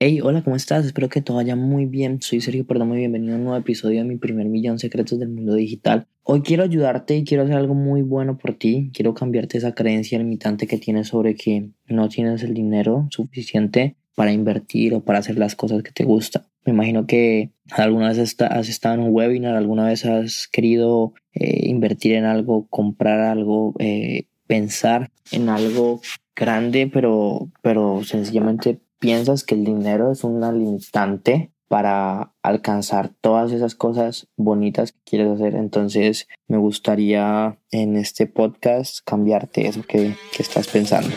Hey, hola, ¿cómo estás? Espero que todo vaya muy bien. Soy Sergio Perdomo y bienvenido a un nuevo episodio de mi primer millón secretos del mundo digital. Hoy quiero ayudarte y quiero hacer algo muy bueno por ti. Quiero cambiarte esa creencia limitante que tienes sobre que no tienes el dinero suficiente para invertir o para hacer las cosas que te gustan. Me imagino que alguna vez has estado en un webinar, alguna vez has querido eh, invertir en algo, comprar algo, eh, pensar en algo grande, pero, pero sencillamente piensas que el dinero es una limitante para alcanzar todas esas cosas bonitas que quieres hacer. Entonces me gustaría en este podcast cambiarte eso que, que estás pensando.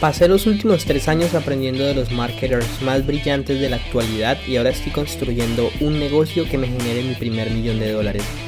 Pasé los últimos tres años aprendiendo de los marketers más brillantes de la actualidad y ahora estoy construyendo un negocio que me genere mi primer millón de dólares.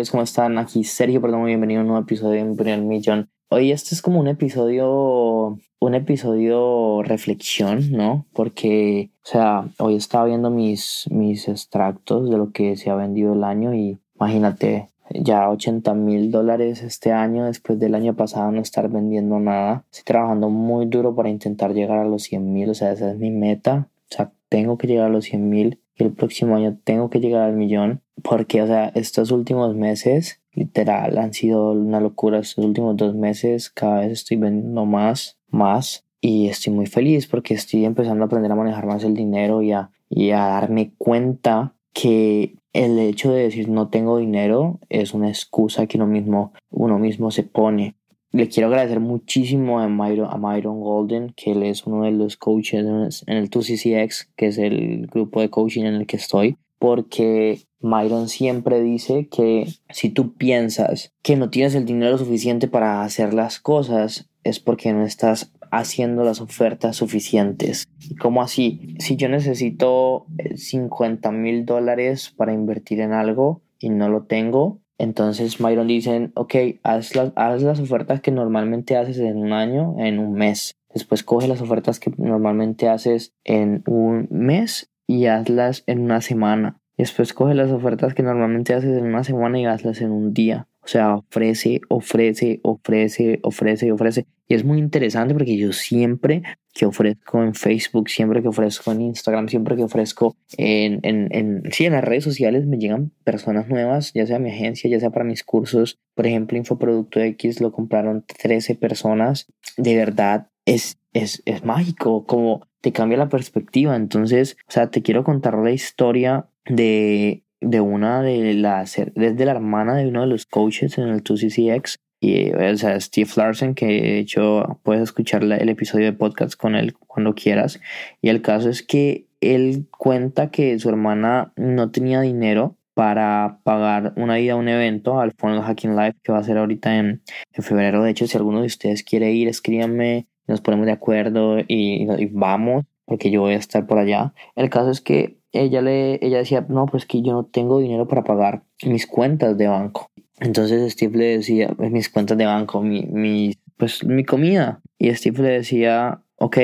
Sabios, ¿cómo están? Aquí Sergio, perdón, bienvenido a un nuevo episodio de Mi Primer Millón. Hoy este es como un episodio, un episodio reflexión, ¿no? Porque, o sea, hoy estaba viendo mis, mis extractos de lo que se ha vendido el año y imagínate, ya 80 mil dólares este año después del año pasado no estar vendiendo nada. Estoy trabajando muy duro para intentar llegar a los 100 mil, o sea, esa es mi meta. O sea, tengo que llegar a los 100 mil el próximo año tengo que llegar al millón porque, o sea, estos últimos meses, literal, han sido una locura. Estos últimos dos meses, cada vez estoy vendiendo más, más. Y estoy muy feliz porque estoy empezando a aprender a manejar más el dinero y a, y a darme cuenta que el hecho de decir no tengo dinero es una excusa que uno mismo, uno mismo se pone. Le quiero agradecer muchísimo a Myron, a Myron Golden, que él es uno de los coaches en el 2CCX, que es el grupo de coaching en el que estoy porque Myron siempre dice que si tú piensas que no tienes el dinero suficiente para hacer las cosas, es porque no estás haciendo las ofertas suficientes. ¿Y cómo así? Si yo necesito 50 eh, mil dólares para invertir en algo y no lo tengo, entonces Myron dice, ok, haz las, haz las ofertas que normalmente haces en un año, en un mes. Después coge las ofertas que normalmente haces en un mes y hazlas en una semana. Después coge las ofertas que normalmente haces en una semana y hazlas en un día. Sea, ofrece, ofrece, ofrece, ofrece, ofrece. Y es muy interesante porque yo siempre que ofrezco en Facebook, siempre que ofrezco en Instagram, siempre que ofrezco en, en, en, sí, en las redes sociales me llegan personas nuevas, ya sea mi agencia, ya sea para mis cursos. Por ejemplo, Infoproducto X lo compraron 13 personas. De verdad, es, es, es mágico, como te cambia la perspectiva. Entonces, o sea, te quiero contar la historia de, de una de las, desde la hermana de uno de los coaches en el 2CCX, y, o sea, Steve Larsen, que de hecho puedes escuchar el episodio de podcast con él cuando quieras. Y el caso es que él cuenta que su hermana no tenía dinero para pagar una ida a un evento al Funnel Hacking Live que va a ser ahorita en, en febrero. De hecho, si alguno de ustedes quiere ir, escríbanme nos ponemos de acuerdo y, vamos, porque yo voy a estar por allá. El caso es que ella, le, ella decía, no, pues que yo no tengo dinero para pagar mis cuentas de banco. Entonces Steve le decía, pues mis cuentas de banco, mi, mi, pues mi comida. Y Steve le decía, ok,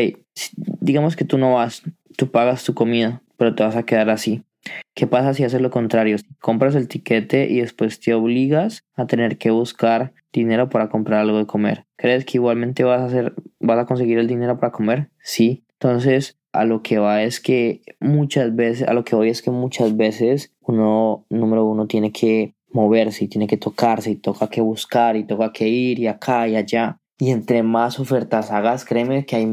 digamos que tú no vas, tú pagas tu comida, pero te vas a quedar así. ¿Qué pasa si haces lo contrario? compras el tiquete y después te obligas a tener que buscar dinero para comprar algo de comer. ¿Crees que igualmente vas a hacer, vas a conseguir el dinero para comer? Sí. Entonces, a lo que va es que muchas veces, a lo que voy es que muchas veces uno, número uno, tiene que moverse y tiene que tocarse y toca que buscar y toca que ir y acá y allá. Y entre más ofertas hagas, créeme que hay,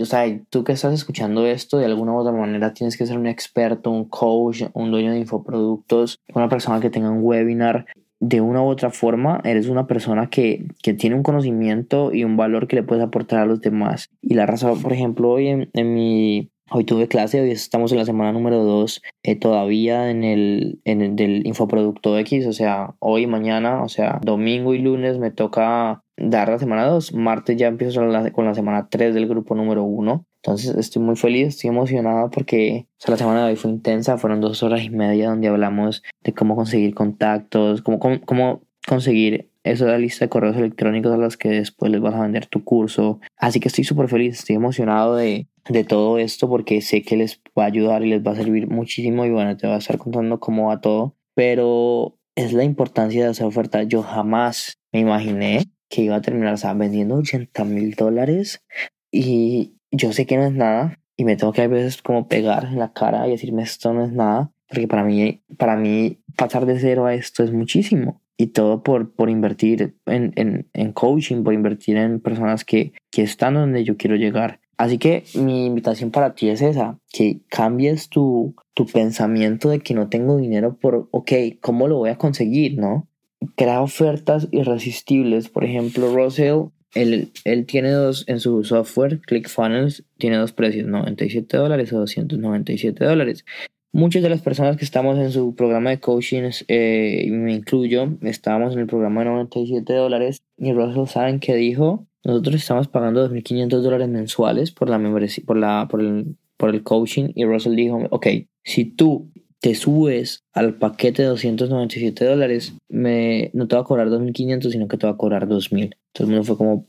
o sea, tú que estás escuchando esto, de alguna u otra manera tienes que ser un experto, un coach, un dueño de infoproductos, una persona que tenga un webinar. De una u otra forma, eres una persona que, que tiene un conocimiento y un valor que le puedes aportar a los demás. Y la razón, por ejemplo, hoy en, mi Hoy tuve clase, hoy estamos en la semana número 2, eh, todavía en el, en el del infoproducto X, o sea, hoy, mañana, o sea, domingo y lunes me toca dar la semana 2, martes ya empiezo con la, semana 3 del grupo número 1. Entonces estoy muy feliz, estoy emocionado porque la semana de hoy fue intensa, fueron dos horas y media donde hablamos de cómo conseguir contactos, cómo, cómo, cómo conseguir esa lista de correos electrónicos a los que después les vas a vender tu curso. Así que estoy súper feliz, estoy emocionado de, de todo esto porque sé que les va a ayudar y les va a servir muchísimo y bueno, te voy a estar contando cómo va todo, pero es la importancia de hacer oferta. Yo jamás me imaginé que iba a terminar, o sea, vendiendo 80 mil dólares y yo sé que no es nada y me tengo que a veces como pegar en la cara y decirme esto no es nada, porque para mí, para mí pasar de cero a esto es muchísimo y todo por, por invertir en, en, en coaching, por invertir en personas que, que están donde yo quiero llegar. Así que mi invitación para ti es esa, que cambies tu, tu pensamiento de que no tengo dinero por, ok, ¿cómo lo voy a conseguir? ¿No? Crea ofertas irresistibles. Por ejemplo, Russell, él, tiene dos, en su software, ClickFunnels, tiene dos precios, 97 dólares o 297 dólares. Muchas de las personas que estamos en su programa de coaching, eh, me incluyo, estábamos en el programa de 97 dólares y Russell saben que dijo, nosotros estamos pagando 2.500 dólares mensuales por la membresía, por, la, por, el, por el coaching y Russell dijo, ok, si tú te subes al paquete de 297 dólares, me, no te va a cobrar 2.500, sino que te va a cobrar 2.000. Todo el mundo fue como,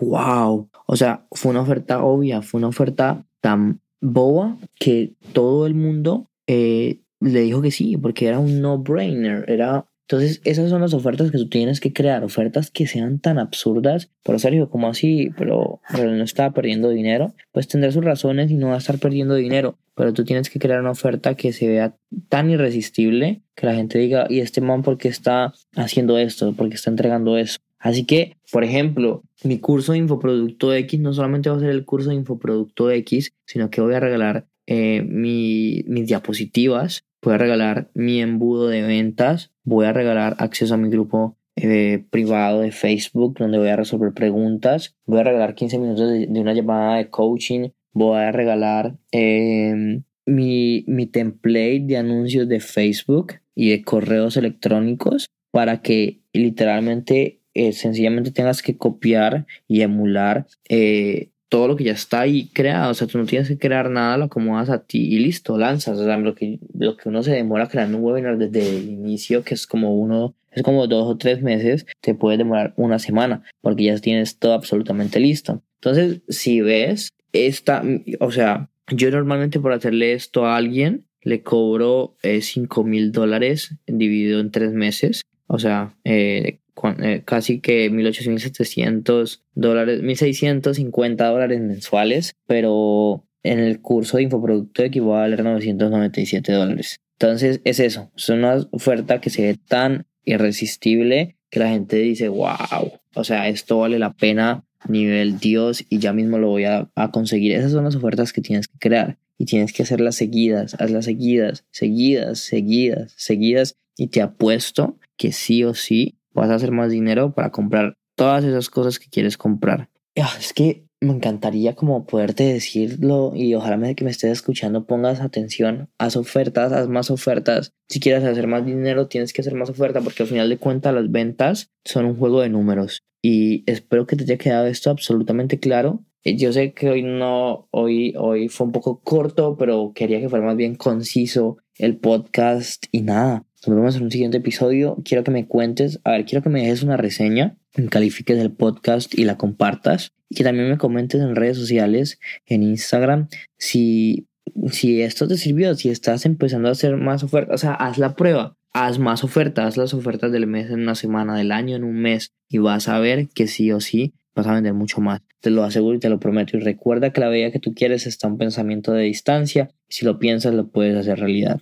wow. O sea, fue una oferta obvia, fue una oferta tan boba que todo el mundo eh, le dijo que sí, porque era un no-brainer, era... Entonces, esas son las ofertas que tú tienes que crear, ofertas que sean tan absurdas. Pero Sergio, ¿cómo así? Pero, no está perdiendo dinero. Pues tendrá sus razones y no va a estar perdiendo dinero. Pero tú tienes que crear una oferta que se vea tan irresistible que la gente diga, ¿y este man por qué está haciendo esto? ¿Por qué está entregando eso? Así que, por ejemplo, mi curso de Infoproducto X no solamente va a ser el curso de Infoproducto X, sino que voy a regalar eh, mi, mis diapositivas, voy a regalar mi embudo de ventas, voy a regalar acceso a mi grupo eh, privado de Facebook donde voy a resolver preguntas, voy a regalar 15 minutos de, una llamada de coaching, voy a regalar em, mi, mi template de anuncios de Facebook y de correos electrónicos para que literalmente eh, sencillamente tengas que copiar y emular eh, todo lo que ya está ahí creado, o sea, tú no tienes que crear nada, lo acomodas a ti y listo, lanzas, o sea, lo que, lo que uno se demora creando un webinar desde el inicio, que es como uno, es como dos o tres meses, te puede demorar una semana, porque ya tienes todo absolutamente listo. Entonces, si ves, esta, o sea, yo normalmente por hacerle esto a alguien, le cobro eh, 5 mil dólares dividido en tres meses, o sea, eh, eh, casi que 1.800, dólares, 1.650 dólares mensuales, pero en el curso de infoproducto equivale a valer 997 dólares. Entonces es eso, es una oferta que se ve tan irresistible que la gente dice, wow, o sea, esto vale la pena nivel Dios y ya mismo lo voy a, a conseguir. Esas son las ofertas que tienes que crear y tienes que hacerlas seguidas, hazlas seguidas, seguidas, seguidas, seguidas y te apuesto que sí o sí vas a hacer más dinero para comprar todas esas cosas que quieres comprar. Ah, es que me encantaría como poderte decirlo y ojalá que me estés escuchando pongas atención, haz ofertas, haz más ofertas. Si quieres hacer más dinero tienes que hacer más oferta porque al final de cuentas las ventas son un juego de números y espero que te haya quedado esto absolutamente claro. Eh, yo sé que hoy no, hoy, hoy fue un poco corto, pero quería que fuera más bien conciso el podcast y nada. Nos vemos en un siguiente episodio. Quiero que me cuentes, a ver, quiero que me dejes una reseña, califiques el podcast y la compartas. Y que también me comentes en redes sociales, en Instagram, si, si esto te sirvió, si estás empezando a hacer más ofertas. O sea, haz la prueba, haz más ofertas, haz las ofertas del mes en una semana, del año en un mes. Y vas a ver que sí o sí a vender mucho más. Te lo aseguro y te lo prometo. Y recuerda que la vida que tú quieres está un pensamiento de distancia. Si lo piensas, lo puedes hacer realidad.